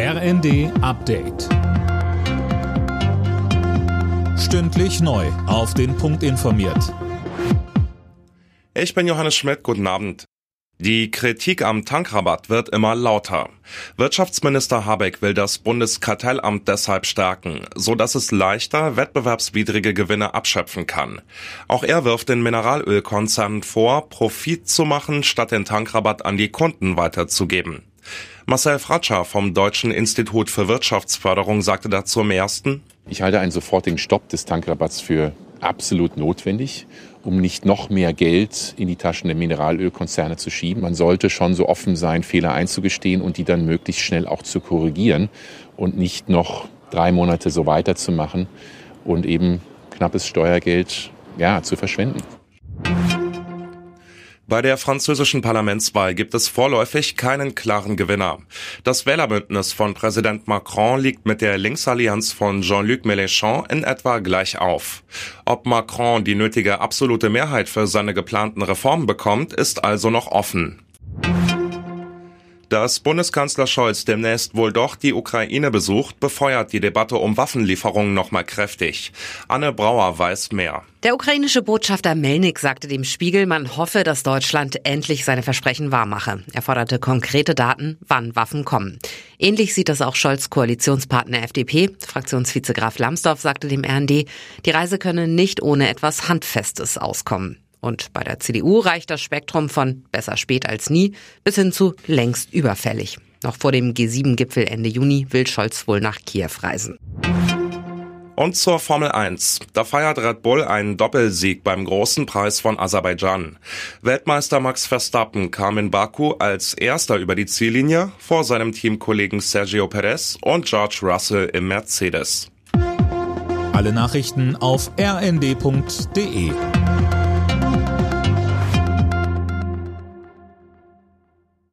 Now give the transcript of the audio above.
RND Update. Stündlich neu. Auf den Punkt informiert. Ich bin Johannes Schmidt. Guten Abend. Die Kritik am Tankrabatt wird immer lauter. Wirtschaftsminister Habeck will das Bundeskartellamt deshalb stärken, so dass es leichter wettbewerbswidrige Gewinne abschöpfen kann. Auch er wirft den Mineralölkonzernen vor, Profit zu machen, statt den Tankrabatt an die Kunden weiterzugeben. Marcel Fratscher vom Deutschen Institut für Wirtschaftsförderung sagte dazu im ersten, ich halte einen sofortigen Stopp des Tankrabatts für absolut notwendig, um nicht noch mehr Geld in die Taschen der Mineralölkonzerne zu schieben. Man sollte schon so offen sein, Fehler einzugestehen und die dann möglichst schnell auch zu korrigieren und nicht noch drei Monate so weiterzumachen und eben knappes Steuergeld ja, zu verschwenden. Bei der französischen Parlamentswahl gibt es vorläufig keinen klaren Gewinner. Das Wählerbündnis von Präsident Macron liegt mit der Linksallianz von Jean-Luc Mélenchon in etwa gleich auf. Ob Macron die nötige absolute Mehrheit für seine geplanten Reformen bekommt, ist also noch offen. Dass Bundeskanzler Scholz demnächst wohl doch die Ukraine besucht, befeuert die Debatte um Waffenlieferungen nochmal kräftig. Anne Brauer weiß mehr. Der ukrainische Botschafter Melnik sagte dem Spiegel, man hoffe, dass Deutschland endlich seine Versprechen wahrmache. Er forderte konkrete Daten, wann Waffen kommen. Ähnlich sieht das auch Scholz Koalitionspartner FDP. Fraktionsvize Graf Lambsdorff sagte dem RND, die Reise könne nicht ohne etwas Handfestes auskommen. Und bei der CDU reicht das Spektrum von besser spät als nie bis hin zu längst überfällig. Noch vor dem G7-Gipfel Ende Juni will Scholz wohl nach Kiew reisen. Und zur Formel 1. Da feiert Red Bull einen Doppelsieg beim großen Preis von Aserbaidschan. Weltmeister Max Verstappen kam in Baku als erster über die Ziellinie vor seinem Teamkollegen Sergio Perez und George Russell im Mercedes. Alle Nachrichten auf rnd.de